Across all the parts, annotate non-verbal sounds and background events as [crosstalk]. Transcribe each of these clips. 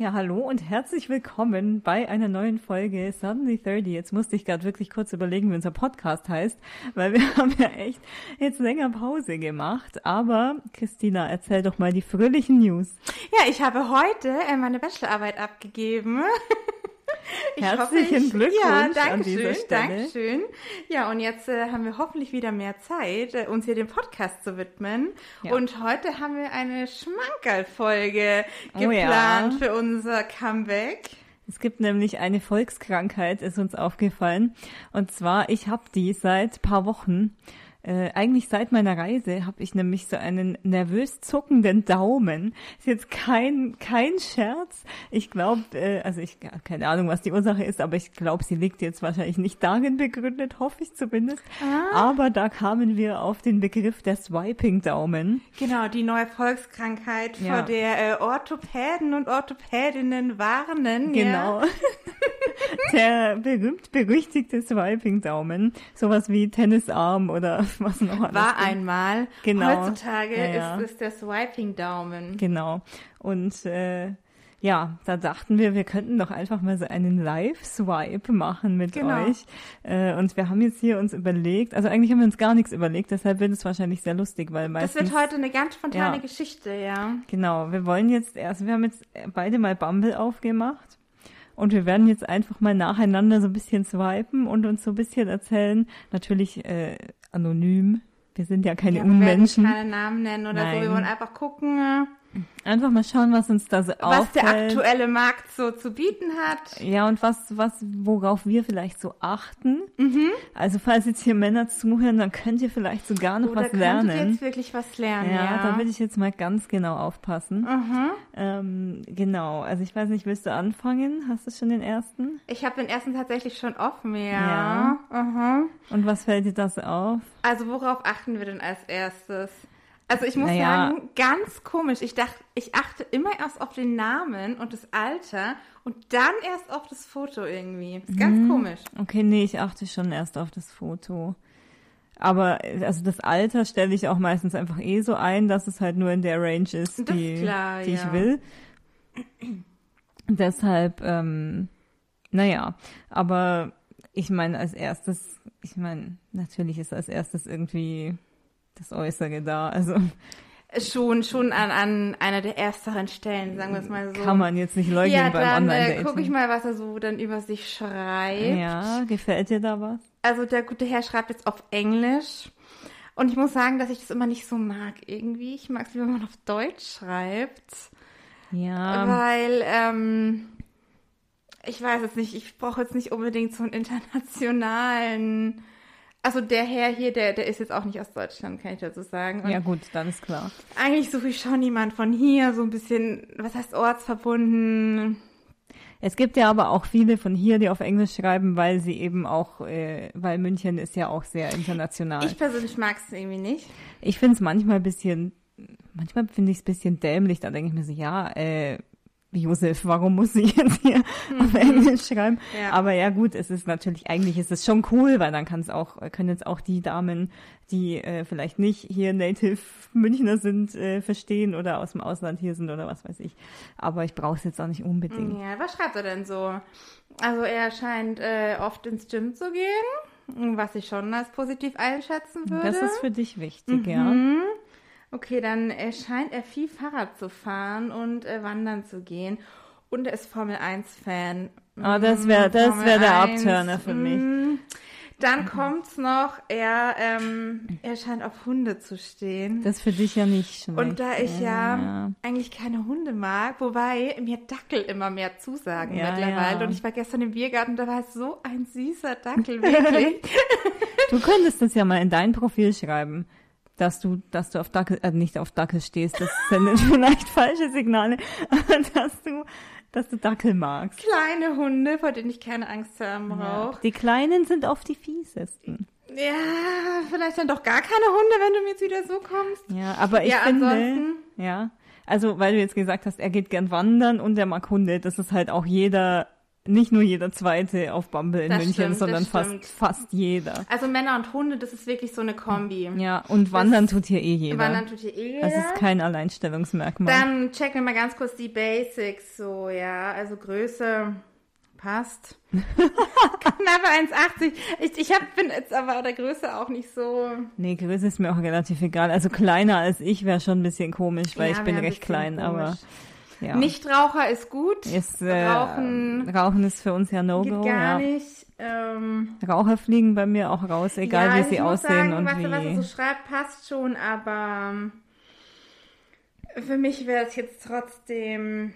Ja, hallo und herzlich willkommen bei einer neuen Folge Suddenly 30. Jetzt musste ich gerade wirklich kurz überlegen, wie unser Podcast heißt, weil wir [laughs] haben ja echt jetzt länger Pause gemacht. Aber Christina, erzähl doch mal die fröhlichen News. Ja, ich habe heute äh, meine Bachelorarbeit abgegeben. [laughs] Ich Herzlichen hoffe, ich, Glückwunsch ja, danke an dieser schön, Stelle. Dankeschön. Ja, und jetzt äh, haben wir hoffentlich wieder mehr Zeit, äh, uns hier dem Podcast zu widmen. Ja. Und heute haben wir eine Schmankerl-Folge oh, geplant ja. für unser Comeback. Es gibt nämlich eine Volkskrankheit, ist uns aufgefallen. Und zwar, ich habe die seit paar Wochen. Äh, eigentlich seit meiner Reise habe ich nämlich so einen nervös zuckenden Daumen. Ist jetzt kein kein Scherz. Ich glaube, äh, also ich keine Ahnung, was die Ursache ist, aber ich glaube, sie liegt jetzt wahrscheinlich nicht darin begründet, hoffe ich zumindest. Ah. Aber da kamen wir auf den Begriff der Swiping-Daumen. Genau, die neue Volkskrankheit, ja. vor der äh, Orthopäden und Orthopädinnen warnen. Genau. Ja. [laughs] der berühmt berüchtigte Swiping-Daumen, sowas wie Tennisarm oder [laughs] was noch alles. War gibt. einmal. Genau. Heutzutage ja. Ist, ist der Swiping-Daumen. Genau. Und äh, ja, da dachten wir, wir könnten doch einfach mal so einen Live-Swipe machen mit genau. euch. Äh, und wir haben jetzt hier uns überlegt, also eigentlich haben wir uns gar nichts überlegt, deshalb wird es wahrscheinlich sehr lustig, weil meistens... Das wird heute eine ganz spontane ja, Geschichte, ja. Genau, wir wollen jetzt erst, wir haben jetzt beide mal Bumble aufgemacht. Und wir werden jetzt einfach mal nacheinander so ein bisschen swipen und uns so ein bisschen erzählen. Natürlich äh, anonym. Wir sind ja keine ja, Unmenschen. Wir werden keine Namen nennen oder Nein. so. Wir wollen einfach gucken. Einfach mal schauen, was uns da so was auffällt. Was der aktuelle Markt so zu bieten hat. Ja, und was, was, worauf wir vielleicht so achten. Mhm. Also falls jetzt hier Männer zuhören, dann könnt ihr vielleicht sogar noch oh, was lernen. Könnt ihr jetzt wirklich was lernen, ja. Ja, da will ich jetzt mal ganz genau aufpassen. Mhm. Ähm, genau, also ich weiß nicht, willst du anfangen? Hast du schon den ersten? Ich habe den ersten tatsächlich schon offen, ja. ja. Mhm. Und was fällt dir das auf? Also worauf achten wir denn als erstes? Also ich muss naja. sagen, ganz komisch. Ich dachte, ich achte immer erst auf den Namen und das Alter und dann erst auf das Foto irgendwie. ist ganz mhm. komisch. Okay, nee, ich achte schon erst auf das Foto. Aber also das Alter stelle ich auch meistens einfach eh so ein, dass es halt nur in der Range ist, die, ist klar, die ja. ich will. Deshalb, ähm, naja, aber ich meine als erstes, ich meine, natürlich ist als erstes irgendwie das Äußere da. Also schon schon an, an einer der ersteren Stellen, sagen wir es mal so. Kann man jetzt nicht leugnen ja, beim dann, Online-Dating. Äh, guck ich mal, was er so dann über sich schreibt. Ja, gefällt dir da was? Also der gute Herr schreibt jetzt auf Englisch. Und ich muss sagen, dass ich das immer nicht so mag irgendwie. Ich mag es, wenn man auf Deutsch schreibt. Ja. Weil, ähm, ich weiß es nicht, ich brauche jetzt nicht unbedingt so einen internationalen also der Herr hier, der, der ist jetzt auch nicht aus Deutschland, kann ich dazu sagen. Und ja gut, dann ist klar. Eigentlich suche ich schon jemand von hier, so ein bisschen, was heißt ortsverbunden. Es gibt ja aber auch viele von hier, die auf Englisch schreiben, weil sie eben auch, äh, weil München ist ja auch sehr international. Ich persönlich mag es irgendwie nicht. Ich finde es manchmal ein bisschen, manchmal finde ich es ein bisschen dämlich, da denke ich mir so, ja, äh, Josef, warum muss sie jetzt hier mhm. auf Englisch schreiben? Ja. Aber ja gut, es ist natürlich, eigentlich ist es schon cool, weil dann kann es auch, können jetzt auch die Damen, die äh, vielleicht nicht hier Native Münchner sind, äh, verstehen oder aus dem Ausland hier sind oder was weiß ich. Aber ich brauche es jetzt auch nicht unbedingt. Ja, was schreibt er denn so? Also er scheint äh, oft ins Gym zu gehen, was ich schon als positiv einschätzen würde. Das ist für dich wichtig, mhm. ja. Okay, dann scheint er viel Fahrrad zu fahren und äh, wandern zu gehen. Und er ist Formel 1-Fan. Oh, das wäre das wär der Abturner für mich. Mm. Dann kommt's noch, er, ähm, er scheint auf Hunde zu stehen. Das für dich ja nicht schlecht. Und da ich ja, ja, eigentlich keine Hunde mag, wobei mir Dackel immer mehr zusagen ja, mittlerweile. Ja. Und ich war gestern im Biergarten, da war so ein süßer Dackel, wirklich. [laughs] du könntest das ja mal in dein Profil schreiben dass du, dass du auf Dackel, äh, nicht auf Dackel stehst, das sendet [laughs] vielleicht falsche Signale, aber dass du, dass du Dackel magst. Kleine Hunde, vor denen ich keine Angst haben brauche. Ja, die Kleinen sind oft die fiesesten. Ja, vielleicht dann doch gar keine Hunde, wenn du mir jetzt wieder so kommst. Ja, aber ich ja, finde, ja, also weil du jetzt gesagt hast, er geht gern wandern und er mag Hunde, das ist halt auch jeder nicht nur jeder Zweite auf Bumble in das München, stimmt, sondern fast, fast jeder. Also Männer und Hunde, das ist wirklich so eine Kombi. Ja, und Wandern das, tut hier eh jeder. Wandern tut hier eh jeder. Das ist kein Alleinstellungsmerkmal. Dann checken wir mal ganz kurz die Basics so, ja. Also Größe passt. [laughs] Knappe 1,80. Ich, ich hab, bin jetzt aber der Größe auch nicht so. Nee, Größe ist mir auch relativ egal. Also kleiner als ich wäre schon ein bisschen komisch, weil ja, ich bin recht klein, komisch. Ja. Nichtraucher ist gut. Ist, äh, Rauchen, Rauchen ist für uns ja No-Go. Gar ja. nicht. Ähm, Raucher fliegen bei mir auch raus, egal ja, wie sie aussehen sagen, und was, wie. Was er so schreibt, passt schon, aber ähm, für mich wäre es jetzt trotzdem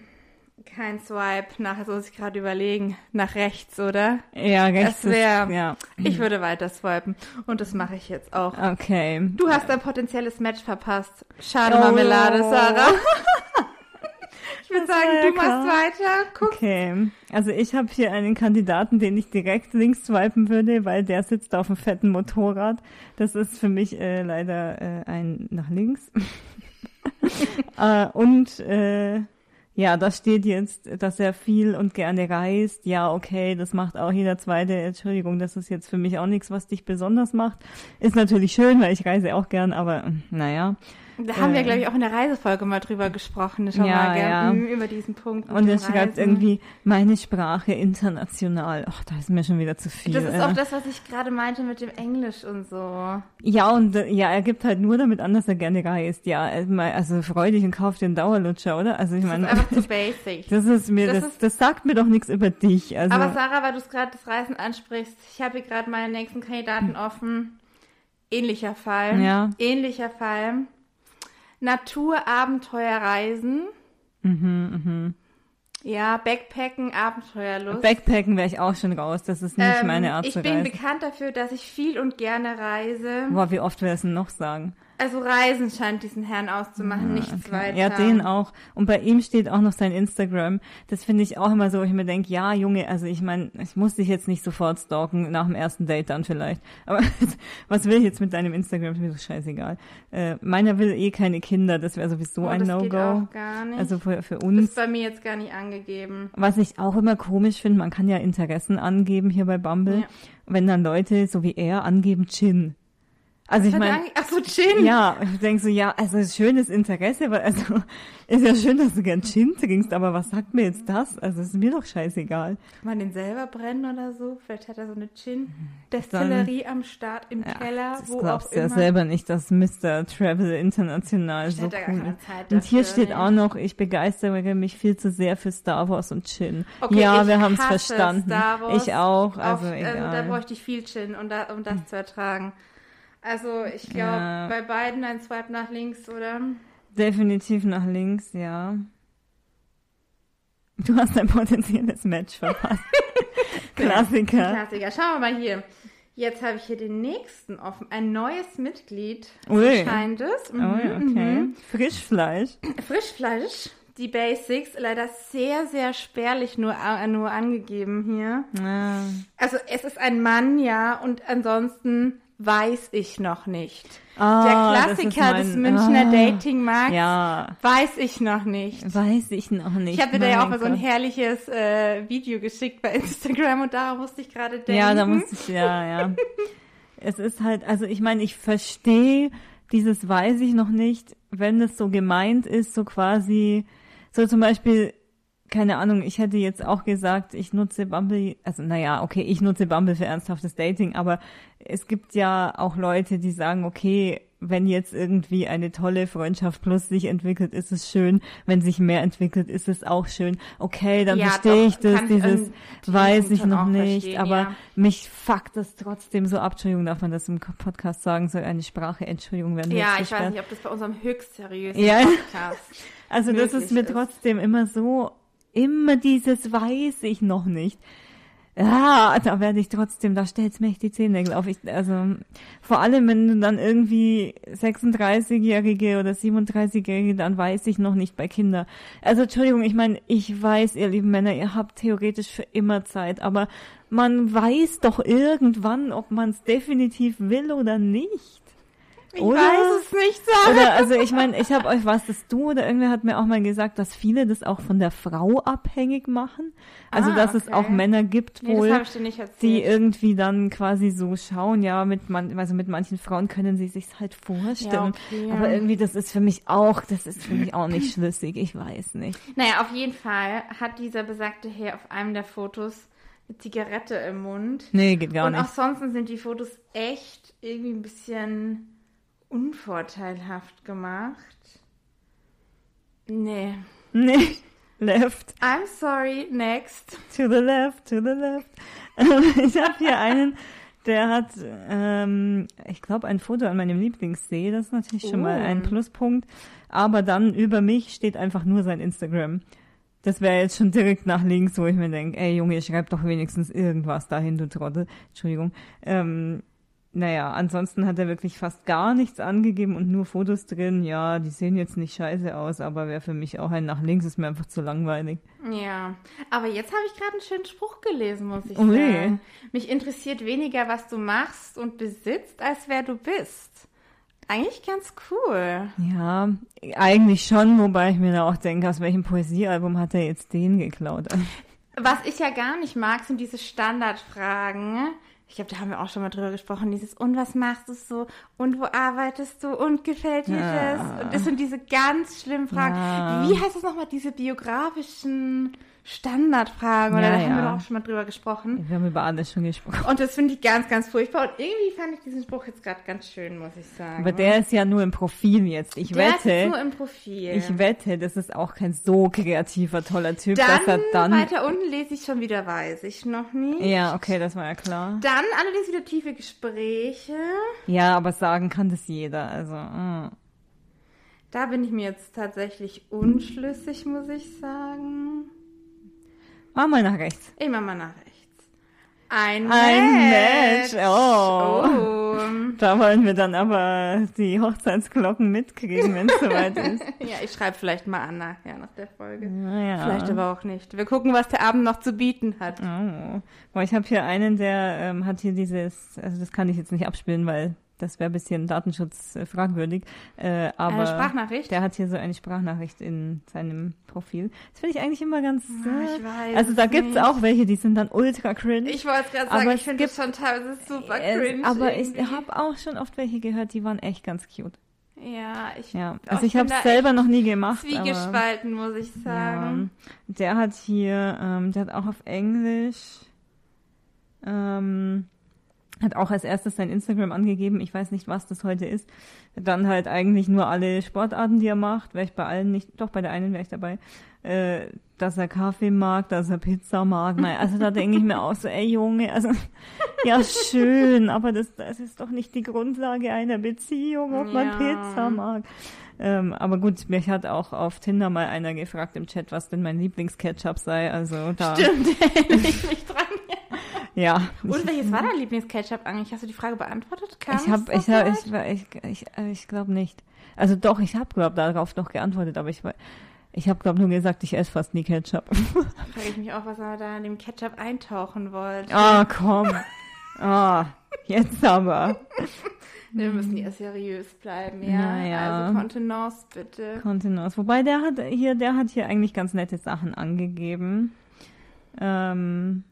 kein Swipe nach, also muss ich gerade überlegen, nach rechts, oder? Ja, rechts. Das wäre, ja. Ich würde weiter swipen und das mache ich jetzt auch. Okay. Du hast ein potenzielles Match verpasst. Schade oh. Marmelade, Sarah. [laughs] ich würde sagen, du machst weiter. Guck. Okay. Also ich habe hier einen Kandidaten, den ich direkt links swipen würde, weil der sitzt auf einem fetten Motorrad. Das ist für mich äh, leider äh, ein nach links. [laughs] äh, und äh, ja, da steht jetzt, dass er viel und gerne reist. Ja, okay, das macht auch jeder zweite. Entschuldigung, das ist jetzt für mich auch nichts, was dich besonders macht. Ist natürlich schön, weil ich reise auch gern, aber naja. Da haben äh, wir, glaube ich, auch in der Reisefolge mal drüber gesprochen, schon ja, mal, ja. über diesen Punkt. Und er schreibt irgendwie, meine Sprache international. Ach, da ist mir schon wieder zu viel. Das ist auch das, was ich gerade meinte mit dem Englisch und so. Ja, und äh, ja, er gibt halt nur damit an, dass er gerne reist. Ja, also freu dich und kauf den Dauerlutscher, oder? Also ich meine. Das ist einfach zu [laughs] basic. Das ist mir, das, das, ist, das sagt mir doch nichts über dich. Also, aber Sarah, weil du es gerade das Reisen ansprichst, ich habe hier gerade meinen nächsten Kandidaten offen. Ähnlicher Fall. Ja. Ähnlicher Fall. Naturabenteuerreisen. Mhm, mhm. Ja, Backpacken, Abenteuerlust. Backpacken wäre ich auch schon raus. Das ist nicht ähm, meine Art ich zu reisen. Ich bin bekannt dafür, dass ich viel und gerne reise. Boah, wie oft wir es denn noch sagen? Also Reisen scheint diesen Herrn auszumachen, ja, nichts okay. weiter. Ja, den auch. Und bei ihm steht auch noch sein Instagram. Das finde ich auch immer so, wo ich mir denke, ja, Junge, also ich meine, ich muss dich jetzt nicht sofort stalken, nach dem ersten Date dann vielleicht. Aber [laughs] was will ich jetzt mit deinem Instagram? Ist mir so scheißegal. Äh, meiner will eh keine Kinder, das wäre sowieso oh, ein No-Go. Also für, für uns. Das ist bei mir jetzt gar nicht angegeben. Was ich auch immer komisch finde, man kann ja Interessen angeben hier bei Bumble. Ja. Wenn dann Leute, so wie er, angeben Chin. Also ich meine, ach so Gin. Ja, ich denke so, ja, also schönes Interesse, weil also [laughs] ist ja schön, dass du gern Gin trinkst, aber was sagt mir jetzt das? Also ist mir doch scheißegal. Kann man den selber brennen oder so? Vielleicht hat er so eine Gin-Destillerie am Start im ja, Keller, wo glaubst auch ja immer. selber nicht, dass Mr. Travel International ich so cool ist. Und hier steht auch noch, ich begeistere mich viel zu sehr für Star Wars und Gin. Okay, ja, wir haben es verstanden. Ich auch, also Auf, egal. Also, da bräuchte ich viel Gin, um, da, um das hm. zu ertragen. Also ich glaube, ja. bei beiden ein Swipe nach links, oder? Definitiv nach links, ja. Du hast ein potenzielles Match verpasst. [laughs] Klassiker. Klassiker. Schauen wir mal hier. Jetzt habe ich hier den nächsten offen. Ein neues Mitglied. Ui. scheint es. Mhm, Ui, okay. Mhm. Frischfleisch. Frischfleisch. Die Basics. Leider sehr, sehr spärlich nur, äh, nur angegeben hier. Ah. Also es ist ein Mann, ja. Und ansonsten weiß ich noch nicht. Oh, der Klassiker mein, des Münchner oh, Datingmarkts ja. weiß ich noch nicht. Weiß ich noch nicht. Ich habe dir ja auch mal so ein herrliches äh, Video geschickt bei [laughs] Instagram und da musste ich gerade denken. Ja, da musste ich, ja, ja. [laughs] es ist halt, also ich meine, ich verstehe dieses weiß ich noch nicht, wenn es so gemeint ist, so quasi, so zum Beispiel, keine Ahnung, ich hätte jetzt auch gesagt, ich nutze Bumble, also naja, okay, ich nutze Bumble für ernsthaftes Dating, aber es gibt ja auch Leute, die sagen, okay, wenn jetzt irgendwie eine tolle Freundschaft plus sich entwickelt, ist es schön. Wenn sich mehr entwickelt, ist es auch schön. Okay, dann ja, verstehe ich das, dieses weiß ich noch nicht, aber ja. mich fuckt das trotzdem so ab. Entschuldigung, darf man das im Podcast sagen, so eine Sprache, Entschuldigung, werden Ja, ich weiß nicht, ob das bei unserem höchst seriösen ja. Podcast [laughs] Also das ist mir ist. trotzdem immer so Immer dieses weiß ich noch nicht. Ja, da werde ich trotzdem, da stellt's mir echt die Zehennägel auf. Ich, also vor allem, wenn du dann irgendwie 36-Jährige oder 37-Jährige, dann weiß ich noch nicht bei Kindern. Also Entschuldigung, ich meine, ich weiß, ihr lieben Männer, ihr habt theoretisch für immer Zeit, aber man weiß doch irgendwann, ob man es definitiv will oder nicht. Ich oder? weiß es nicht, Sarah. Oder, also ich meine, ich habe euch, was das du oder irgendwer hat mir auch mal gesagt, dass viele das auch von der Frau abhängig machen. Also ah, dass okay. es auch Männer gibt wohl, nee, die irgendwie dann quasi so schauen, ja, mit man, also mit manchen Frauen können sie sich halt vorstellen. Ja, okay. Aber irgendwie das ist für mich auch, das ist für mich auch nicht schlüssig. Ich weiß nicht. Naja, auf jeden Fall hat dieser besagte Herr auf einem der Fotos eine Zigarette im Mund. Nee, geht gar Und nicht. Und auch sonst sind die Fotos echt irgendwie ein bisschen unvorteilhaft gemacht. Nee. Nee. [laughs] Left. I'm sorry, next. To the left, to the left. [laughs] ich habe hier einen, der hat, ähm, ich glaube, ein Foto an meinem Lieblingssee. Das ist natürlich schon mal ein oh. Pluspunkt. Aber dann über mich steht einfach nur sein Instagram. Das wäre jetzt schon direkt nach links, wo ich mir denke, ey Junge, schreib doch wenigstens irgendwas dahin, du Trottel. Entschuldigung. Ähm, naja, ansonsten hat er wirklich fast gar nichts angegeben und nur Fotos drin. Ja, die sehen jetzt nicht scheiße aus, aber wäre für mich auch ein nach links, ist mir einfach zu langweilig. Ja, aber jetzt habe ich gerade einen schönen Spruch gelesen, muss ich oh, sagen. Mich interessiert weniger, was du machst und besitzt, als wer du bist. Eigentlich ganz cool. Ja, eigentlich schon, wobei ich mir da auch denke, aus welchem Poesiealbum hat er jetzt den geklaut? Was ich ja gar nicht mag, sind diese Standardfragen ich glaube, da haben wir auch schon mal drüber gesprochen, dieses und was machst du so und wo arbeitest du und gefällt dir ja. das? Und das sind diese ganz schlimmen Fragen. Ja. Wie heißt das nochmal, diese biografischen Standardfragen, oder ja, da haben wir doch auch schon mal drüber gesprochen. Wir haben über alles schon gesprochen. Und das finde ich ganz, ganz furchtbar. Und irgendwie fand ich diesen Spruch jetzt gerade ganz schön, muss ich sagen. Aber der ist ja nur im Profil jetzt. Ich der wette. Ist nur im Profil. Ich wette, das ist auch kein so kreativer, toller Typ, dann, dass er dann. Weiter unten lese ich schon wieder, weiß ich noch nicht. Ja, okay, das war ja klar. Dann allerdings wieder tiefe Gespräche. Ja, aber sagen kann das jeder, also. Mm. Da bin ich mir jetzt tatsächlich unschlüssig, muss ich sagen. Mach mal nach rechts. Ich mach mal nach rechts. Ein, Ein Match. Match. Oh. oh. Da wollen wir dann aber die Hochzeitsglocken mitkriegen, wenn es soweit [laughs] ist. ja, ich schreibe vielleicht mal an nachher nach der Folge. Ja. Vielleicht aber auch nicht. Wir gucken, was der Abend noch zu bieten hat. Oh. Boah, ich habe hier einen, der ähm, hat hier dieses, also das kann ich jetzt nicht abspielen, weil das wäre ein bisschen Datenschutz äh, fragwürdig. Äh, aber eine Sprachnachricht? Der hat hier so eine Sprachnachricht in seinem Profil. Das finde ich eigentlich immer ganz. Äh, ich weiß also da gibt es auch welche, die sind dann ultra cringe. Ich wollte gerade sagen, ich finde das schon teilweise super cringe. Äh, aber irgendwie. ich habe auch schon oft welche gehört, die waren echt ganz cute. Ja, ich, ja. Also ich, ich habe es selber noch nie gemacht. Zwiegespalten, aber, muss ich sagen. Ja, der hat hier, ähm, der hat auch auf Englisch. Ähm, hat auch als erstes sein Instagram angegeben. Ich weiß nicht, was das heute ist. Dann halt eigentlich nur alle Sportarten, die er macht. Wäre ich bei allen nicht, doch bei der einen wäre ich dabei. Äh, dass er Kaffee mag, dass er Pizza mag. Nein, also da denke ich mir auch so, ey Junge, also [laughs] ja schön, aber das, das ist doch nicht die Grundlage einer Beziehung, ob ja. man Pizza mag. Ähm, aber gut, mich hat auch auf Tinder mal einer gefragt im Chat, was denn mein Lieblingsketchup sei. Also da. Stimmt, [laughs] erinnere ich mich dran. Ja. Und welches war dein Lieblingsketchup eigentlich? Hast du die Frage beantwortet? Kam ich habe, ich, hab, ich, ich, ich, ich glaube nicht. Also doch, ich habe glaube darauf noch geantwortet, aber ich ich habe glaube nur gesagt, ich esse fast nie Ketchup. Frage ich mich auch, was er da in dem Ketchup eintauchen wollte. Ah, komm. Ah, jetzt aber. Wir müssen ja seriös bleiben, ja. Naja. Also Kontenance bitte. Kontenance. Wobei der hat hier, der hat hier eigentlich ganz nette Sachen angegeben. Ähm,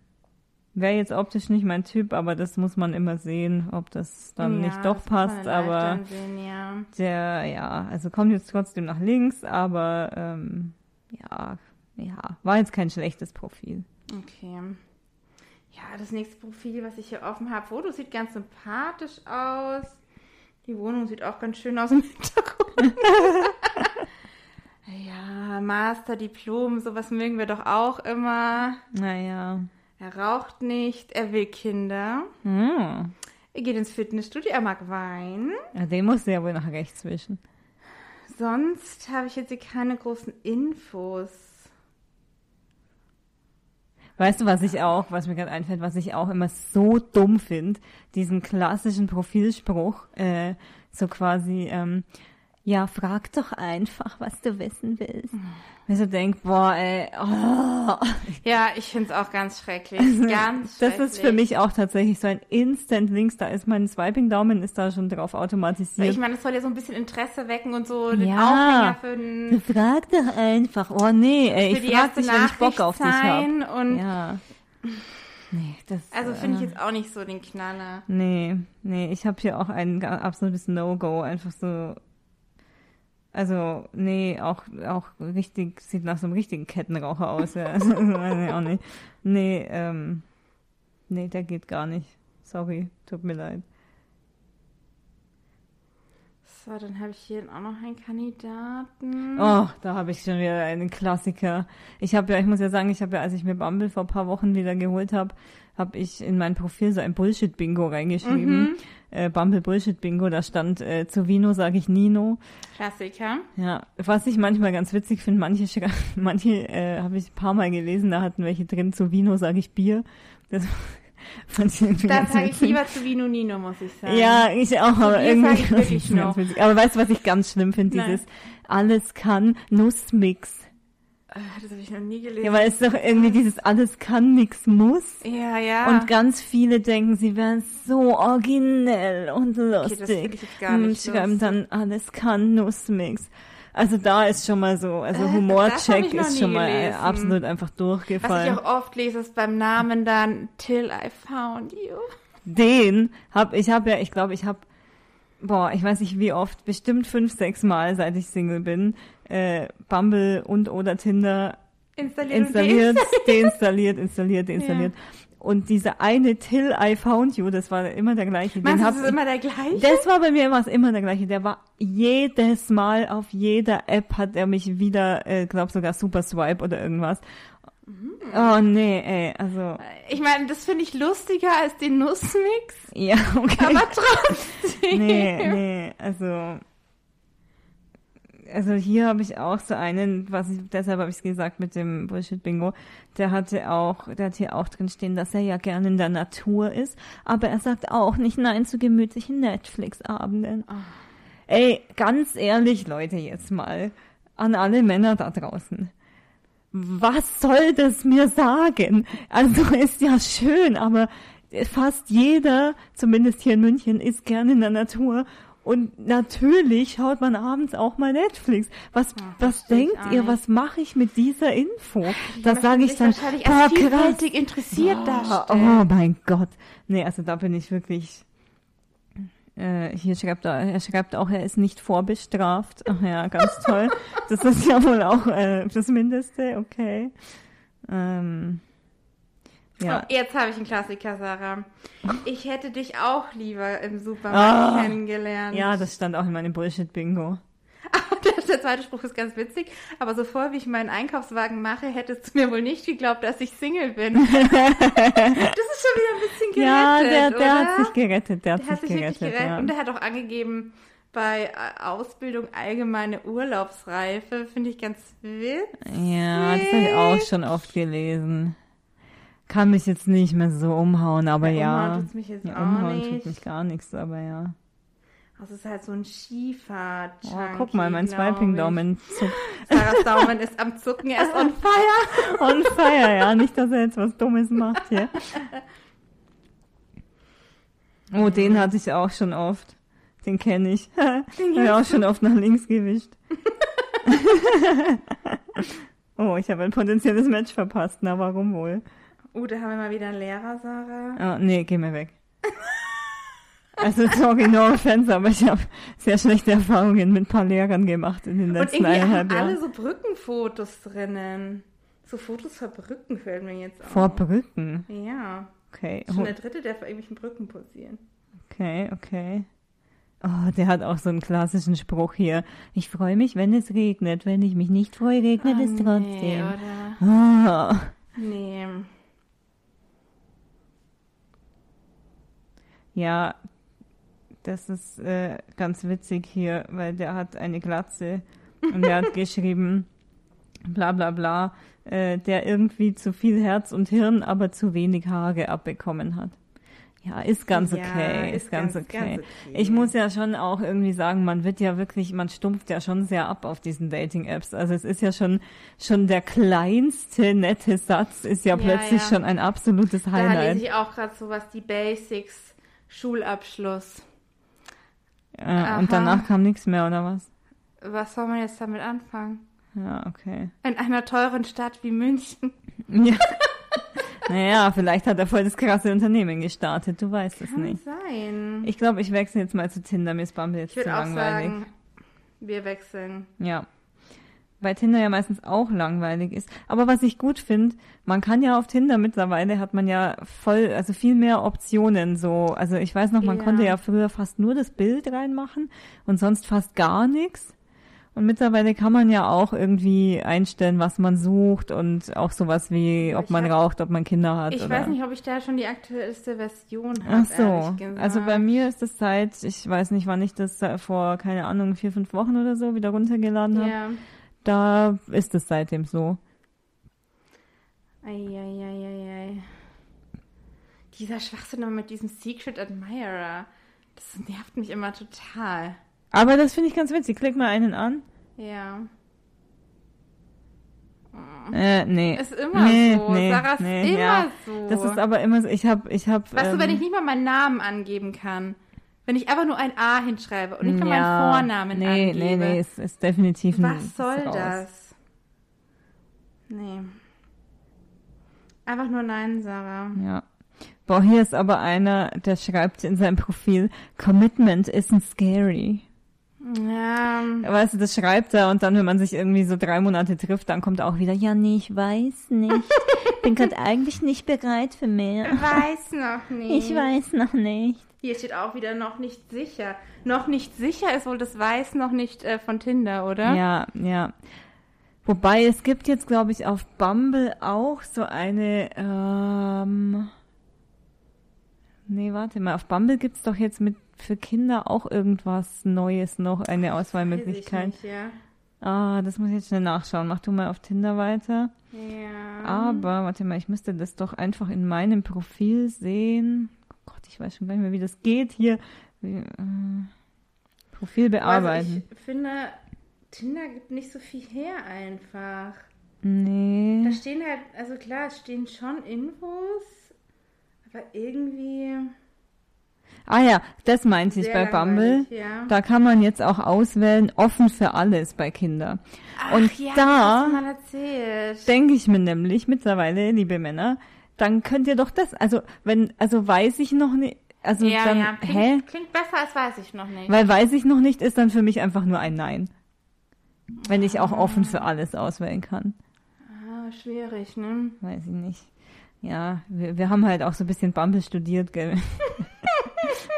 Wäre jetzt optisch nicht mein Typ, aber das muss man immer sehen, ob das dann ja, nicht doch passt. Aber sehen, ja. der, ja, also kommt jetzt trotzdem nach links, aber ähm, ja, ja, war jetzt kein schlechtes Profil. Okay. Ja, das nächste Profil, was ich hier offen habe, Foto sieht ganz sympathisch aus. Die Wohnung sieht auch ganz schön aus im [laughs] Hintergrund. [laughs] ja, Master, Diplom, sowas mögen wir doch auch immer. Naja. Er raucht nicht, er will Kinder. Hm. Er geht ins Fitnessstudio, er mag Wein. Ja, den muss er ja wohl nach rechts wischen. Sonst habe ich jetzt hier keine großen Infos. Weißt du, was ich auch, was mir gerade einfällt, was ich auch immer so dumm finde, diesen klassischen Profilspruch, äh, so quasi, ähm, ja, frag doch einfach, was du wissen willst. Mhm. Wenn so denkt, boah, ey, oh. Ja, ich finde es auch ganz schrecklich. [laughs] Ganz das schrecklich. ist für mich auch tatsächlich so ein Instant Links. Da ist mein Swiping-Daumen ist da schon drauf automatisiert. Ich meine, es soll ja so ein bisschen Interesse wecken und so den ja, Aufhänger für den. Frag doch einfach. Oh nee, ey, ich frag dich, wenn ich Bock auf dich habe. Und ja. Nee, das, also finde ich äh, jetzt auch nicht so den Knaller. Nee, nee, ich habe hier auch ein absolutes No-Go. Einfach so also, nee, auch, auch richtig, sieht nach so einem richtigen Kettenraucher aus, ja. [laughs] Also, ich auch nicht. Nee, ähm, nee, der geht gar nicht. Sorry, tut mir leid. So, dann habe ich hier auch noch einen Kandidaten. Oh, da habe ich schon wieder einen Klassiker. Ich habe ja, ich muss ja sagen, ich habe ja, als ich mir Bumble vor ein paar Wochen wieder geholt habe, habe ich in mein Profil so ein Bullshit-Bingo reingeschrieben. Mhm. Äh, Bumble Bullshit-Bingo, da stand äh, zu Vino sage ich Nino. Klassiker. Ja, was ich manchmal ganz witzig finde, manche, [laughs] manche äh, habe ich ein paar Mal gelesen, da hatten welche drin, zu Vino sage ich Bier. Das [laughs] fand ich irgendwie Dann sage ich lieber zu Vino Nino, muss ich sagen. Ja, ich auch, aber Bier irgendwie. [laughs] Ich wirklich noch. Aber weißt du, was ich ganz schlimm finde? Dieses alles kann Nussmix. Ah, das habe ich noch nie gelesen. Ja, weil es doch irgendwie dieses alles kann, nix muss. Ja, ja. Und ganz viele denken, sie wären so originell und lustig. Okay, das ich gar nicht und schreiben dann alles kann, Nussmix. Also da ist schon mal so, also äh, Humorcheck ist schon mal gelesen. absolut einfach durchgefallen. Was ich auch oft lese, ist beim Namen dann Till I found you. Den hab ich habe ja, ich glaube, ich habe boah, ich weiß nicht wie oft, bestimmt fünf, sechs Mal, seit ich Single bin, äh, Bumble und oder Tinder installiert, installiert deinstalliert, installiert, deinstalliert. Ja. Und dieser eine Till I Found You, das war immer der gleiche. Meinst du, das immer der gleiche? Das war bei mir immer, immer der gleiche. Der war jedes Mal auf jeder App hat er mich wieder, äh, glaub sogar Super Swipe oder irgendwas. Mhm. Oh nee, ey, also. Ich meine, das finde ich lustiger als den Nussmix. Ja, [laughs] okay. Aber trotzdem. Nee, nee, also. Also hier habe ich auch so einen, was ich, deshalb habe ich es gesagt mit dem Bullshit-Bingo, der hatte auch, der hat hier auch drin stehen, dass er ja gerne in der Natur ist, aber er sagt auch nicht Nein zu gemütlichen Netflix-Abenden. Oh. Ey, ganz ehrlich, Leute, jetzt mal an alle Männer da draußen was soll das mir sagen? Also ist ja schön, aber fast jeder, zumindest hier in München, ist gerne in der Natur. Und natürlich schaut man abends auch mal Netflix. Was, ja, was denkt ihr, was mache ich mit dieser Info? Da sage ich dann, boah, krass. interessiert oh, oh mein Gott. Nee, also da bin ich wirklich äh, hier schreibt er, er schreibt auch, er ist nicht vorbestraft. Ach ja, ganz toll. Das ist ja wohl auch äh, das Mindeste, okay. Ähm, ja. Oh, jetzt habe ich einen Klassiker, Sarah. Ich hätte dich auch lieber im Supermarkt oh, kennengelernt. Ja, das stand auch in meinem Bullshit-Bingo. [laughs] der zweite Spruch ist ganz witzig, aber so vor wie ich meinen Einkaufswagen mache, hättest du mir wohl nicht geglaubt, dass ich Single bin. [laughs] das ist schon wieder ein bisschen gerettet, Ja, der, der hat sich gerettet, der, der hat sich, sich gerettet, gerettet ja. und der hat auch angegeben, bei äh, Ausbildung allgemeine Urlaubsreife, finde ich ganz witzig. Ja, das habe ich auch schon oft gelesen. Kann mich jetzt nicht mehr so umhauen, aber ja. Umhauen tut's mich jetzt ja, umhauen tut mich gar nichts, aber ja. Das ist halt so ein Skifahrt. Oh, guck mal, mein Swiping-Daumen zuckt. Sarahs Daumen ist am Zucken, er ist on fire. [laughs] on fire, ja. Nicht, dass er jetzt was Dummes macht hier. Oh, den hatte ich auch schon oft. Den kenne ich. [laughs] Den habe ich auch schon oft nach links gewischt. [laughs] oh, ich habe ein potenzielles Match verpasst. Na, warum wohl? Oh, da haben wir mal wieder einen Lehrer, Sarah. Oh, nee, geh mir weg. Also sorry, no offense, aber ich habe sehr schlechte Erfahrungen mit ein paar Lehrern gemacht in den letzten eineinhalb Jahren. alle so Brückenfotos drinnen. So Fotos vor Brücken fällt mir jetzt auf. Vor Brücken? Ja. Okay. Schon der dritte, der vor irgendwelchen Brücken posieren. Okay, okay. Oh, der hat auch so einen klassischen Spruch hier. Ich freue mich, wenn es regnet. Wenn ich mich nicht freue, regnet oh, es trotzdem. Nee, oder? Oh. Nee. Ja, das ist äh, ganz witzig hier, weil der hat eine Glatze und der hat [laughs] geschrieben, bla bla bla, äh, der irgendwie zu viel Herz und Hirn, aber zu wenig Haare abbekommen hat. Ja, ist ganz okay, ja, ist, ist ganz, ganz, okay. ganz, okay. Ich muss ja schon auch irgendwie sagen, man wird ja wirklich, man stumpft ja schon sehr ab auf diesen Dating-Apps. Also es ist ja schon, schon der kleinste nette Satz ist ja, ja plötzlich ja. schon ein absolutes Highlight. Da lese ich auch gerade so was, die Basics, Schulabschluss. Ja, und danach kam nichts mehr, oder was? Was soll man jetzt damit anfangen? Ja, okay. In einer teuren Stadt wie München. [laughs] Ja. Naja, vielleicht hat er voll das krasse Unternehmen gestartet, du weißt Kann es nicht. Kann sein. Ich glaube, ich wechsle jetzt mal zu Tinder, mir ist Bumble jetzt ich zu langweilig. Sagen, wir wechseln. Ja. Weil Tinder ja meistens auch langweilig ist. Aber was ich gut finde, man kann ja auf Tinder mittlerweile hat man ja voll, also viel mehr Optionen so. Also ich weiß noch, man ja. konnte ja früher fast nur das Bild reinmachen und sonst fast gar nichts. Und mittlerweile kann man ja auch irgendwie einstellen, was man sucht und auch sowas wie, ob ich man hab, raucht, ob man Kinder hat. Ich oder. weiß nicht, ob ich da schon die aktuellste Version habe. Ach so. Also bei mir ist das seit, ich weiß nicht, wann ich das vor, keine Ahnung, vier, fünf Wochen oder so wieder runtergeladen habe. Ja. Da ist es seitdem so. Eieieiei. Dieser Schwachsinn mit diesem Secret Admirer, das nervt mich immer total. Aber das finde ich ganz witzig. Klick mal einen an. Ja. Äh, nee. Ist immer nee, so. Nee, Sarah ist nee, immer ja. so. Das ist aber immer so. Ich habe, ich habe. Weißt ähm, du, wenn ähm, ich nicht mal meinen Namen angeben kann, wenn ich einfach nur ein A hinschreibe und nicht mal ja, meinen Vornamen nee, angebe. Nee, nee, nee, ist, ist definitiv ein. Was soll das? Nee. Einfach nur Nein, Sarah. Ja. Boah, hier ist aber einer, der schreibt in seinem Profil, Commitment isn't scary. Ja. Weißt du, das schreibt er und dann, wenn man sich irgendwie so drei Monate trifft, dann kommt auch wieder, ja, nee, ich weiß nicht. [laughs] Bin gerade eigentlich nicht bereit für mehr. Weiß noch nicht. Ich weiß noch nicht. Hier steht auch wieder noch nicht sicher. Noch nicht sicher ist wohl das Weiß noch nicht äh, von Tinder, oder? Ja, ja. Wobei es gibt jetzt, glaube ich, auf Bumble auch so eine, ähm, nee, warte mal, auf Bumble gibt's doch jetzt mit für Kinder auch irgendwas Neues noch, eine Auswahlmöglichkeit? Nicht, ja. Ah, das muss ich jetzt schnell nachschauen. Mach du mal auf Tinder weiter. Ja. Aber, warte mal, ich müsste das doch einfach in meinem Profil sehen. Ich weiß schon gar nicht mehr, wie das geht hier. Wie, äh, Profil bearbeiten. Also ich finde, Tinder gibt nicht so viel her einfach. Nee. Da stehen halt, also klar, es stehen schon Infos, aber irgendwie. Ah ja, das meinte ich bei Bumble. Ja. Da kann man jetzt auch auswählen, offen für alles bei Kindern. Ach, Und ja, da denke ich mir nämlich mittlerweile, liebe Männer, dann könnt ihr doch das, also wenn, also weiß ich noch nicht, also ja, dann, ja. Klingt, hä? Klingt besser als weiß ich noch nicht. Weil weiß ich noch nicht ist dann für mich einfach nur ein Nein. Wenn ich auch offen für alles auswählen kann. Ah, schwierig, ne? Weiß ich nicht. Ja, wir, wir haben halt auch so ein bisschen Bumble studiert, gell? [laughs]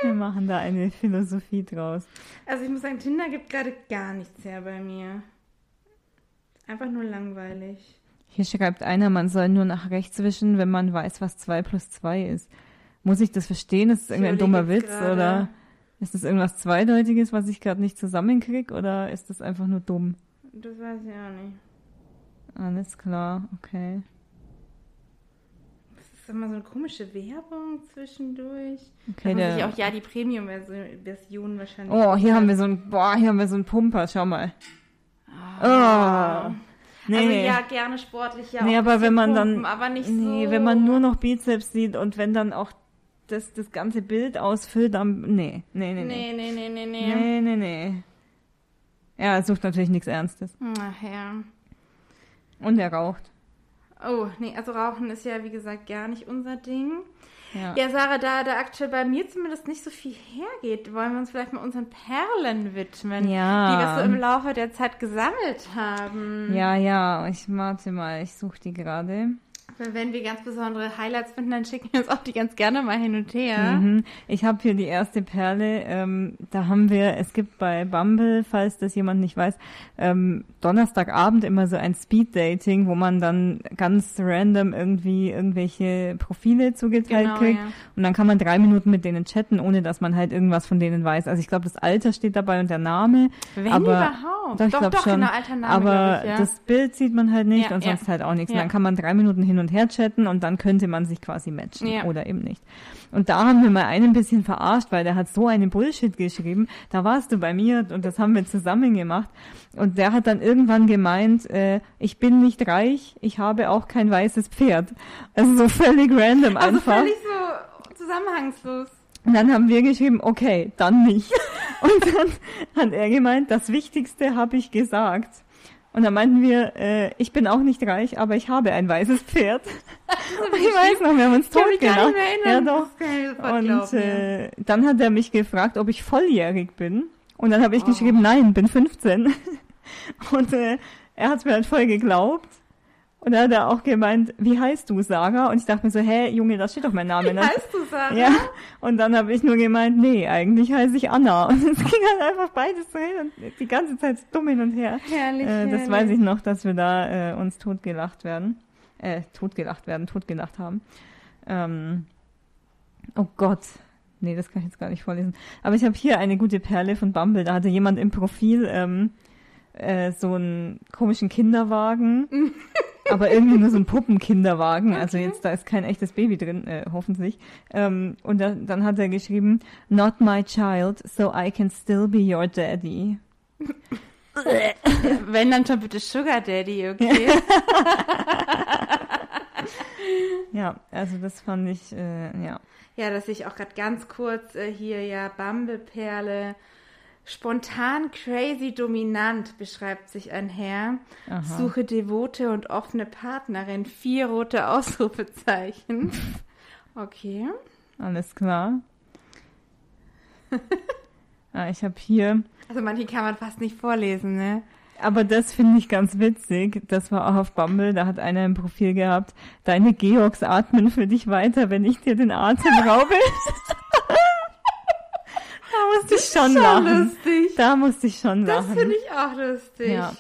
Wir machen da eine Philosophie draus. Also ich muss sagen, Tinder gibt gerade gar nichts her bei mir. Einfach nur langweilig. Hier schreibt einer, man soll nur nach rechts wischen, wenn man weiß, was 2 plus 2 ist. Muss ich das verstehen? Ist das irgendein dummer Witz grade. oder ist das irgendwas Zweideutiges, was ich gerade nicht zusammenkriege oder ist das einfach nur dumm? Das weiß ich auch nicht. Alles klar, okay ist immer so eine komische Werbung zwischendurch. Okay, der, sich auch ja die Premium-Version wahrscheinlich. Oh, hier haben wir so ein, boah, hier haben wir so einen Pumper, schau mal. Oh. oh. Nee. Also ja, gerne sportlich, ja. Nee, aber wenn man pumpen, dann, aber nicht nee, so. wenn man nur noch Bizeps sieht und wenn dann auch das, das ganze Bild ausfüllt, dann, nee, nee, nee, nee. Nee, nee, nee, nee. Nee, nee, nee. Ja, er sucht natürlich nichts Ernstes. Ach ja. Und er raucht. Oh, nee, also Rauchen ist ja, wie gesagt, gar nicht unser Ding. Ja. ja, Sarah, da, da aktuell bei mir zumindest nicht so viel hergeht, wollen wir uns vielleicht mal unseren Perlen widmen, ja. die wir so im Laufe der Zeit gesammelt haben. Ja, ja, ich warte mal, ich suche die gerade. Wenn wir ganz besondere Highlights finden, dann schicken wir uns auch die ganz gerne mal hin und her. Mhm. Ich habe hier die erste Perle. Ähm, da haben wir, es gibt bei Bumble, falls das jemand nicht weiß, ähm, Donnerstagabend immer so ein Speed-Dating, wo man dann ganz random irgendwie irgendwelche Profile zugeteilt genau, kriegt. Ja. Und dann kann man drei Minuten mit denen chatten, ohne dass man halt irgendwas von denen weiß. Also ich glaube, das Alter steht dabei und der Name. Wenn aber, überhaupt. Doch, ich doch, doch, schon. Genau, Alter, Name, aber ich, ja. das Bild sieht man halt nicht ja, und sonst halt auch nichts. Und dann kann man drei Minuten hin und her chatten und dann könnte man sich quasi matchen ja. oder eben nicht. Und da haben wir mal einen ein bisschen verarscht, weil der hat so eine Bullshit geschrieben. Da warst du bei mir und das haben wir zusammen gemacht. Und der hat dann irgendwann gemeint, äh, ich bin nicht reich, ich habe auch kein weißes Pferd. Also so völlig random also einfach. Völlig so zusammenhangslos. Und dann haben wir geschrieben, okay, dann nicht. [laughs] Und dann hat er gemeint, das Wichtigste habe ich gesagt. Und dann meinten wir, äh, ich bin auch nicht reich, aber ich habe ein weißes Pferd. [laughs] ich weiß noch, wir haben uns tot gelacht. Ja, doch. Und äh, dann hat er mich gefragt, ob ich volljährig bin. Und dann habe ich oh. geschrieben, nein, bin 15. [laughs] Und äh, er hat mir halt voll geglaubt. Und dann hat er auch gemeint, wie heißt du, Sarah? Und ich dachte mir so, hä, Junge, da steht doch mein Name. Wie heißt du, Sarah? Ja. Und dann habe ich nur gemeint, nee, eigentlich heiße ich Anna. Und es ging halt einfach beides so hin und die ganze Zeit dumm hin und her. Herrlich, äh, Das herrlich. weiß ich noch, dass wir da äh, uns totgelacht werden. Äh, totgelacht werden, totgelacht haben. Ähm, oh Gott. Nee, das kann ich jetzt gar nicht vorlesen. Aber ich habe hier eine gute Perle von Bumble. Da hatte jemand im Profil ähm, äh, so einen komischen Kinderwagen. [laughs] aber irgendwie nur so ein Puppenkinderwagen. Also jetzt, da ist kein echtes Baby drin, äh, hoffentlich. Ähm, und da, dann hat er geschrieben, not my child, so I can still be your daddy. [laughs] Wenn dann schon bitte Sugar Daddy, okay? [laughs] ja, also das fand ich, äh, ja. Ja, dass ich auch gerade ganz kurz äh, hier ja Bumble-Perle Spontan, crazy, dominant beschreibt sich ein Herr. Aha. Suche devote und offene Partnerin. Vier rote Ausrufezeichen. [laughs] Okay. Alles klar. [laughs] ah, ich habe hier. Also manche kann man fast nicht vorlesen, ne? Aber das finde ich ganz witzig. Das war auch auf Bumble. Da hat einer im Profil gehabt. Deine Georgs atmen für dich weiter, wenn ich dir den Atem raube. [laughs] Musste ich schon, schon lachen. Lustig. Da musste ich schon lachen. Das finde ich auch lustig. Ja.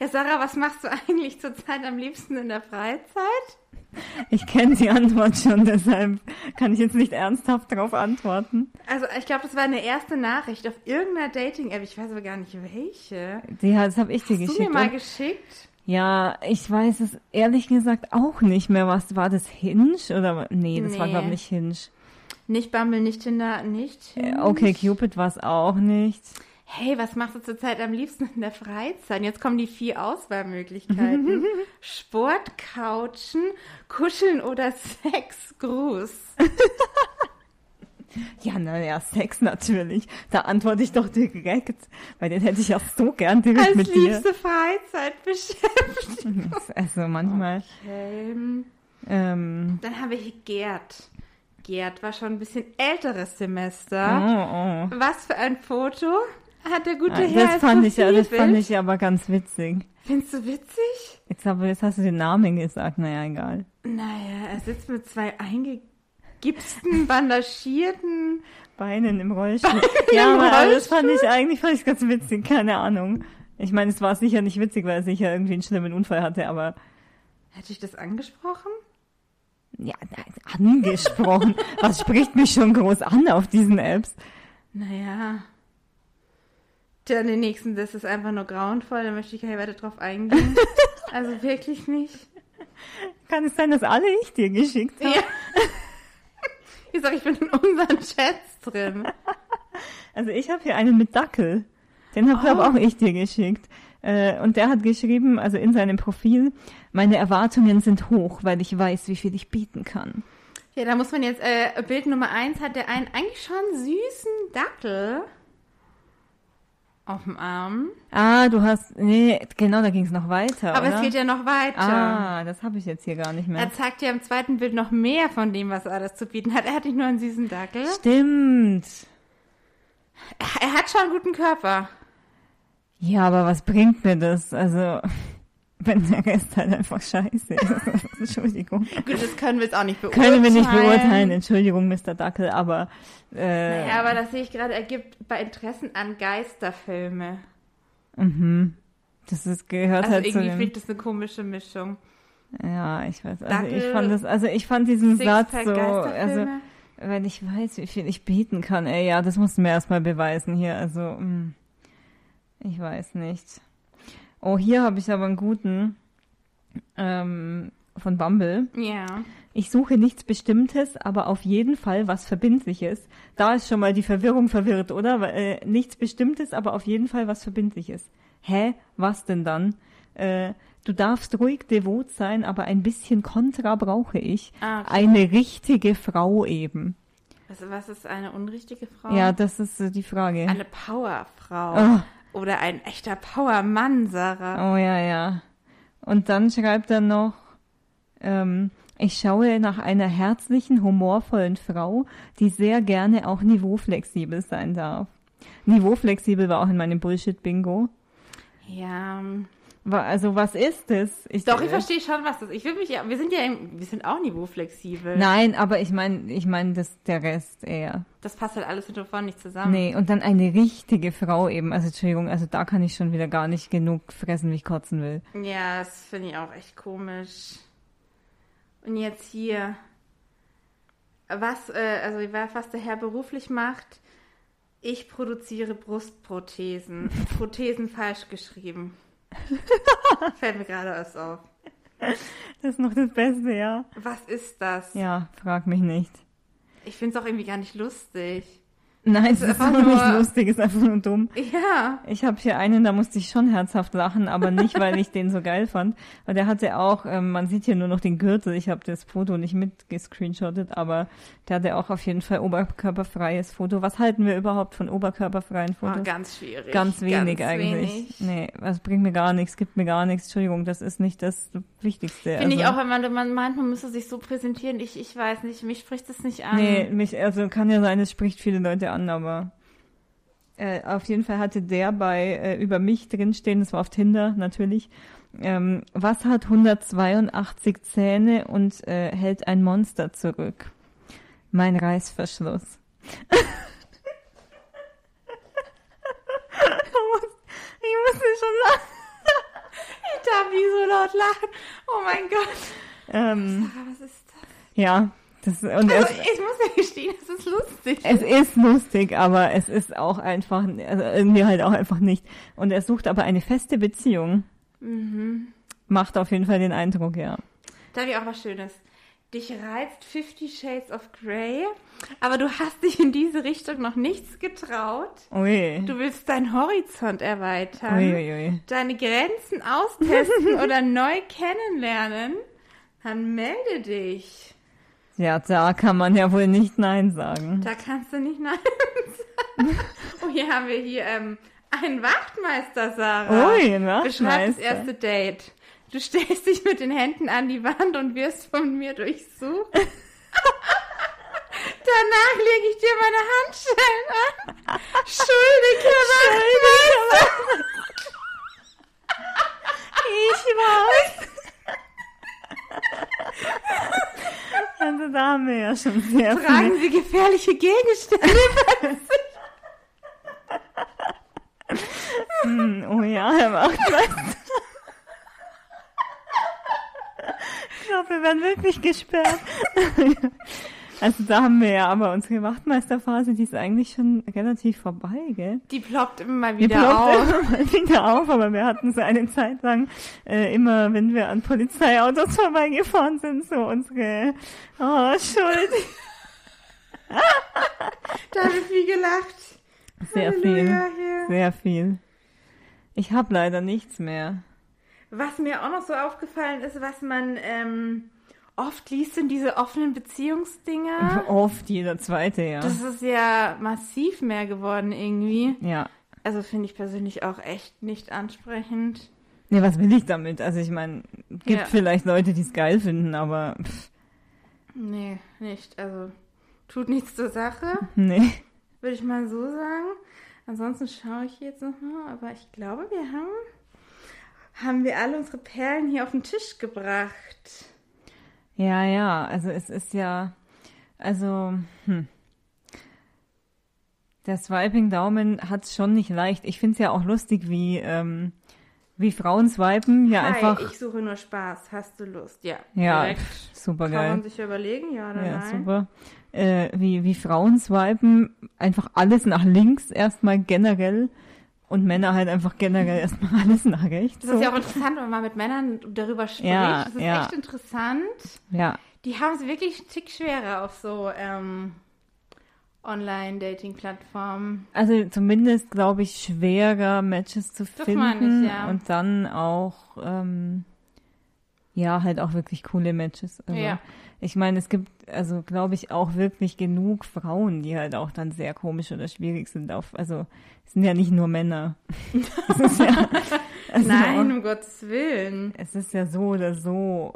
ja, Sarah, was machst du eigentlich zurzeit am liebsten in der Freizeit? Ich kenne die Antwort schon, deshalb kann ich jetzt nicht ernsthaft darauf antworten. Also ich glaube, das war eine erste Nachricht auf irgendeiner Dating-App. Ich weiß aber gar nicht welche. Die, das habe ich dir Hast geschickt. du mir mal geschickt? Ja, ich weiß es ehrlich gesagt auch nicht mehr. Was war das Hinge oder nee, das nee. war glaube ich nicht Hinge. Nicht Bumble, nicht Tinder, nicht. Hinge. Okay, Cupid war es auch nicht. Hey, was machst du zurzeit am liebsten in der Freizeit? Jetzt kommen die vier Auswahlmöglichkeiten. [laughs] Sport, Couchen, Kuscheln oder Sex, Gruß. [laughs] ja, naja, Sex natürlich. Da antworte ich doch direkt, weil den hätte ich auch so gern direkt Als mit dir. Als liebste Freizeit beschäftigt. [laughs] Also manchmal. Okay. Ähm, Dann habe ich Gerd. Gerd war schon ein bisschen älteres Semester. Oh, oh. Was für ein Foto hat der gute ah, Herr das fand ich, Das fand ich aber ganz witzig. Findest du witzig? Jetzt, aber jetzt hast du den Namen gesagt, naja, egal. Naja, er sitzt mit zwei eingegipsten, [laughs] bandagierten Beinen im Rollstuhl. Beinen ja, im aber Rollstuhl? das fand ich eigentlich fand ich ganz witzig, keine Ahnung. Ich meine, es war sicher nicht witzig, weil er sicher irgendwie einen schlimmen Unfall hatte, aber. Hätte ich das angesprochen? Ja, angesprochen. Was spricht mich schon groß an auf diesen Apps? Naja. Tja, den nächsten, das ist einfach nur grauenvoll, da möchte ich gar nicht weiter drauf eingehen. [laughs] also wirklich nicht. Kann es sein, dass alle ich dir geschickt habe? Ja. Ich sag, ich bin in unseren Chats drin. Also ich habe hier einen mit Dackel. Den habe oh. auch ich dir geschickt. Äh, und der hat geschrieben, also in seinem Profil, meine Erwartungen sind hoch, weil ich weiß, wie viel ich bieten kann. Ja, da muss man jetzt, äh, Bild Nummer eins hat der einen eigentlich schon süßen Dackel auf dem Arm. Ah, du hast, nee, genau, da ging es noch weiter. Aber oder? es geht ja noch weiter. Ah, das habe ich jetzt hier gar nicht mehr. Er zeigt ja im zweiten Bild noch mehr von dem, was er alles zu bieten hat. Er hat nicht nur einen süßen Dackel. Stimmt. Er hat schon einen guten Körper. Ja, aber was bringt mir das? Also, [laughs] wenn der Rest halt einfach scheiße ist. [laughs] Entschuldigung. Gut, das können wir jetzt auch nicht beurteilen. Können wir nicht beurteilen. Entschuldigung, Mr. Dackel, aber. Äh, naja, aber das sehe ich gerade, ergibt bei Interessen an Geisterfilme. Mhm. Das ist, gehört also halt irgendwie zu dem, finde das eine komische Mischung. Ja, ich weiß. Also Dackel, ich fand das, also ich fand diesen Satz so, also wenn ich weiß, wie viel ich bieten kann, ey, ja, das musst du mir erstmal beweisen hier. Also, mh. Ich weiß nicht. Oh, hier habe ich aber einen guten. Ähm, von Bumble. Ja. Ich suche nichts Bestimmtes, aber auf jeden Fall was Verbindliches. Da ist schon mal die Verwirrung verwirrt, oder? Weil, äh, nichts Bestimmtes, aber auf jeden Fall was Verbindliches. Hä? Was denn dann? Äh, du darfst ruhig devot sein, aber ein bisschen Kontra brauche ich. Ah, okay. Eine richtige Frau eben. Was, was ist eine unrichtige Frau? Ja, das ist äh, die Frage. Eine Powerfrau. Oh. Oder ein echter Powermann, Sarah. Oh ja, ja. Und dann schreibt er noch, ähm, ich schaue nach einer herzlichen, humorvollen Frau, die sehr gerne auch niveauflexibel sein darf. Niveauflexibel war auch in meinem Bullshit-Bingo. Ja. Also was ist es? Ich, Doch, ich äh, verstehe schon, was das ist. Ich will mich ja, wir sind ja, im, wir sind auch niveauflexibel. Nein, aber ich meine, ich meine, das der Rest eher. Das passt halt alles hinter vorne nicht zusammen. Nee, und dann eine richtige Frau eben. Also Entschuldigung, also da kann ich schon wieder gar nicht genug fressen, wie ich kotzen will. Ja, das finde ich auch echt komisch. Und jetzt hier, was, äh, also was der Herr beruflich macht, ich produziere Brustprothesen. [laughs] Prothesen falsch geschrieben. [laughs] Fällt mir gerade erst auf. Das ist noch das Beste, ja. Was ist das? Ja, frag mich nicht. Ich finde es auch irgendwie gar nicht lustig. Nein, es ist einfach einfach nicht nur- lustig, es ist einfach nur dumm. Ja. Ich habe hier einen, da musste ich schon herzhaft lachen, aber nicht, weil ich den so geil fand. Weil der hatte auch, ähm, man sieht hier nur noch den Gürtel, ich habe das Foto nicht mitgescreenshottet, aber der hatte auch auf jeden Fall oberkörperfreies Foto. Was halten wir überhaupt von oberkörperfreien Oh, Fotos? ganz schwierig. Ganz wenig eigentlich. wenig. Nee, das bringt mir gar nichts, gibt mir gar nichts. Entschuldigung, das ist nicht das Wichtigste. Finde ich also. auch, wenn man, man meint, man müsste sich so präsentieren. Ich, ich weiß nicht, mich spricht das nicht an. Nee, mich, also kann ja sein, es spricht viele Leute an, aber äh, auf jeden Fall hatte der bei äh, über mich drinstehen, das war auf Tinder natürlich. Ähm, was hat 182 Zähne und äh, hält ein Monster zurück? Mein Reißverschluss. [laughs] ich musste schon lachen. Ich darf nie so laut lachen. Oh mein Gott. Ähm, Sarah, was ist das? ja, das, und Also, es, ich muss ja gestehen, es ist lustig. Es ist lustig, aber es ist auch einfach, also irgendwie halt auch einfach nicht. Und er sucht aber eine feste Beziehung. Mhm. Macht auf jeden Fall den Eindruck, ja. Da habe ich auch was Schönes. Dich reizt Fifty Shades of Grey, aber du hast dich in diese Richtung noch nichts getraut. Ui. Du willst deinen Horizont erweitern, Ui, ui, ui. deine Grenzen austesten [laughs] oder neu kennenlernen. Dann melde dich. Ja, da kann man ja wohl nicht Nein sagen. Da kannst du nicht Nein sagen. Oh, hier haben wir hier ähm, einen Wachtmeister, Sarah. Ui, ein Beschreib das Wachtmeister. erste Date. Du stellst dich mit den Händen an die Wand und wirst von mir durchsucht. [laughs] Danach lege ich dir meine Handschellen an. Schuldige Wachtmeister. [laughs] Ich weiß. [laughs] Also da haben wir ja schon sehr viel. Tragen Sie gefährliche Gegenstände. Hm, oh ja, Herr Wachtmeister. Ich glaube, wir werden wirklich gesperrt. Also da haben wir ja aber unsere Wachtmeisterphase, die ist eigentlich schon relativ vorbei, gell? Die ploppt immer mal Die wieder ploppt auf. immer mal [laughs] wieder auf, aber wir hatten so eine Zeit lang äh, immer, wenn wir an Polizeiautos vorbeigefahren sind, so unsere oh, Schuld. [laughs] Da habe ich viel gelacht. Sehr viel. Halleluja, hier. Sehr viel. Ich habe leider nichts mehr. Was mir auch noch so aufgefallen ist, was man ähm, oft liest, sind diese offenen Beziehungsdinger. [laughs] Oft jeder zweite, ja. Das ist ja massiv mehr geworden irgendwie. ja. Also finde ich persönlich auch echt nicht ansprechend. Nee, was will ich damit? Also ich meine, gibt Ja. vielleicht Leute, die es geil finden, aber pff, Nee, nicht. Also tut nichts zur Sache, [laughs] nee. würde ich mal so sagen. Ansonsten schaue ich jetzt nochmal, aber ich glaube, wir haben, haben wir alle unsere Perlen hier auf den Tisch gebracht. Ja, ja, also es ist ja, also, hm. Der Swiping-Daumen hat es schon nicht leicht. Ich finde es ja auch lustig, wie, ähm, wie Frauen swipen. Ja, Hi, einfach. ich suche nur Spaß. Hast du Lust? Ja. ja, direkt. super Kann man geil. sich ja überlegen, ja oder Ja, nein? super. Äh, wie, wie Frauen swipen, einfach alles nach links erstmal generell Und Männer halt einfach generell erstmal alles nach rechts. Das so. ist ja auch interessant, wenn man mit Männern darüber spricht. Ja, das ist ja. echt interessant. Ja. Die haben es wirklich einen Tick schwerer auf so ähm, Online-Dating-Plattformen. Also zumindest, glaube ich, schwerer Matches zu das finden. Ich, ja. Und dann auch, ähm, ja, halt auch wirklich coole Matches. Also, ja. Ich meine, es gibt, also glaube ich, auch wirklich genug Frauen, die halt auch dann sehr komisch oder schwierig sind. Auf, also es sind ja nicht nur Männer. [laughs] ja, also Nein, um Gottes Willen. Es ist ja so oder so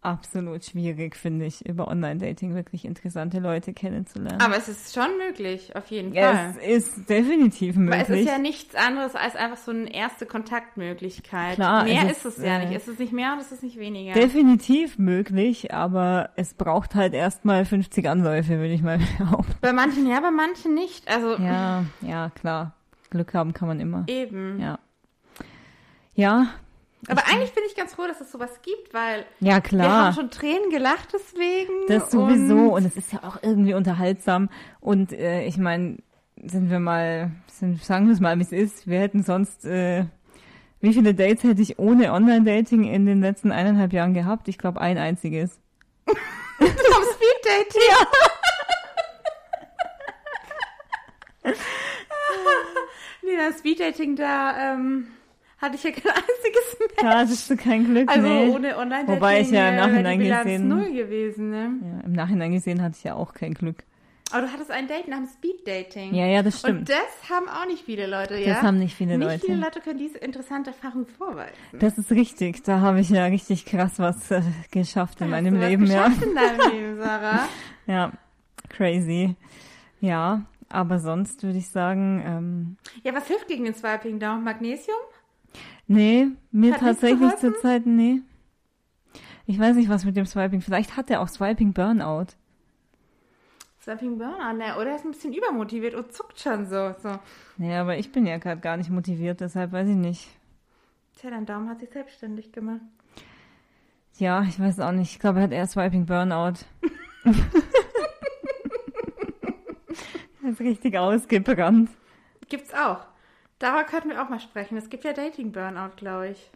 absolut schwierig, finde ich, über Online-Dating wirklich interessante Leute kennenzulernen. Aber es ist schon möglich, auf jeden Fall. Es ist definitiv möglich. Weil es ist ja nichts anderes als einfach so eine erste Kontaktmöglichkeit. Klar, mehr es ist, ist, es ja äh, nicht. Es ist nicht mehr und es ist nicht weniger. Definitiv möglich, aber es braucht halt erstmal 50 Anläufe, würde ich mal [laughs] behaupten. Bei manchen ja, bei manchen nicht. Also ja, ja, klar. Glück haben kann man immer. Eben. Ja. Ja, aber ich eigentlich bin ich ganz froh, dass es sowas gibt, weil ja, klar. wir haben schon Tränen gelacht deswegen. Das sowieso und, und es ist ja auch irgendwie unterhaltsam. Und äh, ich meine, sind wir mal, sind, sagen wir es mal, wie es ist. Wir hätten sonst, äh, wie viele Dates hätte ich ohne Online-Dating in den letzten eineinhalb Jahren gehabt? Ich glaube, ein einziges. Zum Speed-Dating? Ja. [laughs] nee, das Speed-Dating da, ähm hatte ich ja kein [laughs] einziges mehr. Da hattest du kein Glück, Also nee. ohne online Wobei ich ja im Nachhinein gesehen... null gewesen, ne? Ja, im Nachhinein gesehen hatte ich ja auch kein Glück. Aber du hattest ein Date nach dem Speed-Dating. Ja, ja, das stimmt. Und das haben auch nicht viele Leute, ja? Das haben nicht viele nicht Leute. Nicht viele Leute können diese interessante Erfahrung vorweisen. Das ist richtig. Da habe ich ja richtig krass was äh, geschafft in da meinem hast du Leben, ja. in deinem [laughs] Leben, Sarah. ja, crazy. Ja, aber sonst würde ich sagen. Ähm, ja, was hilft gegen den Swiping Down? Magnesium? Nee, mir hat tatsächlich zurzeit, nee. Ich weiß nicht, was mit dem Swiping. Vielleicht hat er auch Swiping Burnout. Swiping Burnout, ne? Oder er ist ein bisschen übermotiviert und zuckt schon so. so. Nee, aber ich bin ja gerade gar nicht motiviert, deshalb weiß ich nicht. Tja, dein Daumen hat sich selbstständig gemacht. Ja, ich weiß auch nicht. Ich glaube, er hat eher Swiping Burnout. [laughs] [laughs] er ist richtig ausgebrannt. Gibt's auch. Darüber könnten wir auch mal sprechen. Es gibt ja Dating Burnout, glaube ich.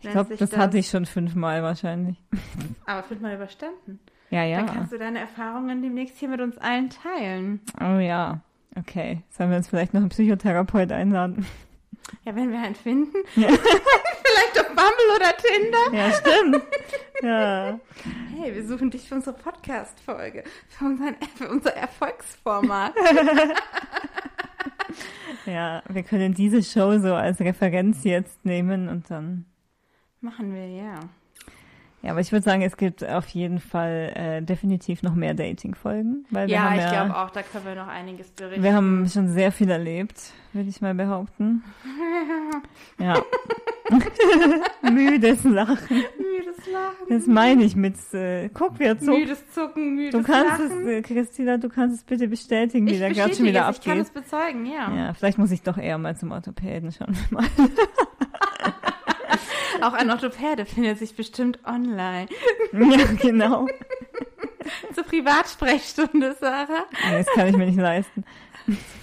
Ich glaube, das, das, hatte ich schon fünfmal wahrscheinlich. [laughs] Aber fünfmal überstanden. Ja, ja. Dann kannst du deine Erfahrungen demnächst hier mit uns allen teilen. Oh ja. Okay. Sollen wir uns vielleicht noch einen Psychotherapeut einladen? Ja, wenn wir einen finden. [laughs] Ja. [laughs] vielleicht auf Bumble oder Tinder. Ja, stimmt. Ja. Hey, wir suchen dich für unsere Podcast-Folge. Für, für unser Erfolgsformat. Ja, wir können diese Show so als Referenz jetzt nehmen und dann. Machen wir, ja. Ja, aber ich würde sagen, es gibt auf jeden Fall äh, definitiv noch mehr Dating-Folgen. Ja, ich glaube auch, da können wir noch einiges berichten. Wir haben schon sehr viel erlebt, würde ich mal behaupten. [laughs] ja. [laughs] Müdes Lachen. Müdes Lachen. Das meine ich mit, äh, guck, wir zucken. Müdes Zucken, müdes Du kannst Lachen. es, äh, Christina, du kannst es bitte bestätigen, wie der gerade schon wieder abgeht. Ich kann es bezeugen, ja. Ja, vielleicht muss ich doch eher mal zum Orthopäden schauen. [laughs] Mal. [laughs] Auch ein Orthopäde findet sich bestimmt online. Ja, genau. [laughs] Zur Privatsprechstunde, Sarah. Nee, das kann ich mir nicht leisten.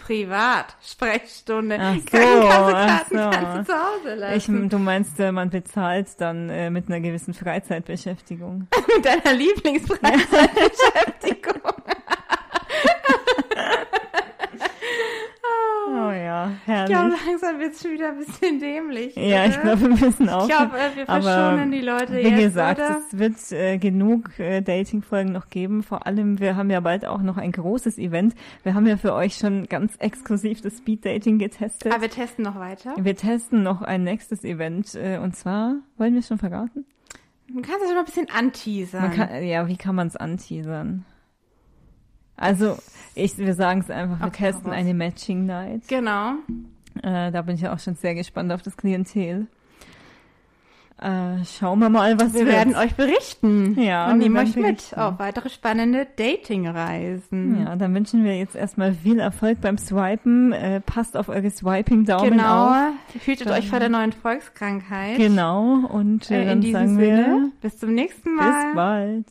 Privatsprechstunde. Ach so, Krankenkassekarten ach so. kannst du zu Hause lassen. Ich, du meinst, äh, man bezahlt dann äh, mit einer gewissen Freizeitbeschäftigung. [laughs] mit deiner Lieblingsfreizeitbeschäftigung. Ja, herrlich. Ich glaube, langsam wird es schon wieder ein bisschen dämlich. Ja, ich glaube, wir müssen auch. Ich glaube, wir verschonen die Leute wie jetzt, Wie gesagt, oder? es wird äh, genug äh, Dating-Folgen noch geben. Vor allem, wir haben ja bald auch noch ein großes Event. Wir haben ja für euch schon ganz exklusiv das Speed-Dating getestet. Aber wir testen noch weiter. Wir testen noch ein nächstes Event. Äh, und zwar, wollen wir es schon verraten? Du kannst es schon mal ein bisschen anteasern. Man kann, ja, wie kann man es anteasern? Also, ich, wir sagen es einfach, wir Okay, testen eine Matching Night. Genau. Äh, da bin ich ja auch schon sehr gespannt auf das Klientel. Äh, schauen wir mal, was Wir wird. werden euch berichten. Ja, und wir nehmen euch mit auf weitere spannende Dating-Reisen. Ja, dann wünschen wir jetzt erstmal viel Erfolg beim Swipen. Äh, passt auf eure Swiping-Daumen Genau. auf. Hütet Dann- euch vor der neuen Volkskrankheit. Genau. Und äh, Äh, dann in diesem sagen Sinne, wir bis zum nächsten bis Mal. bald.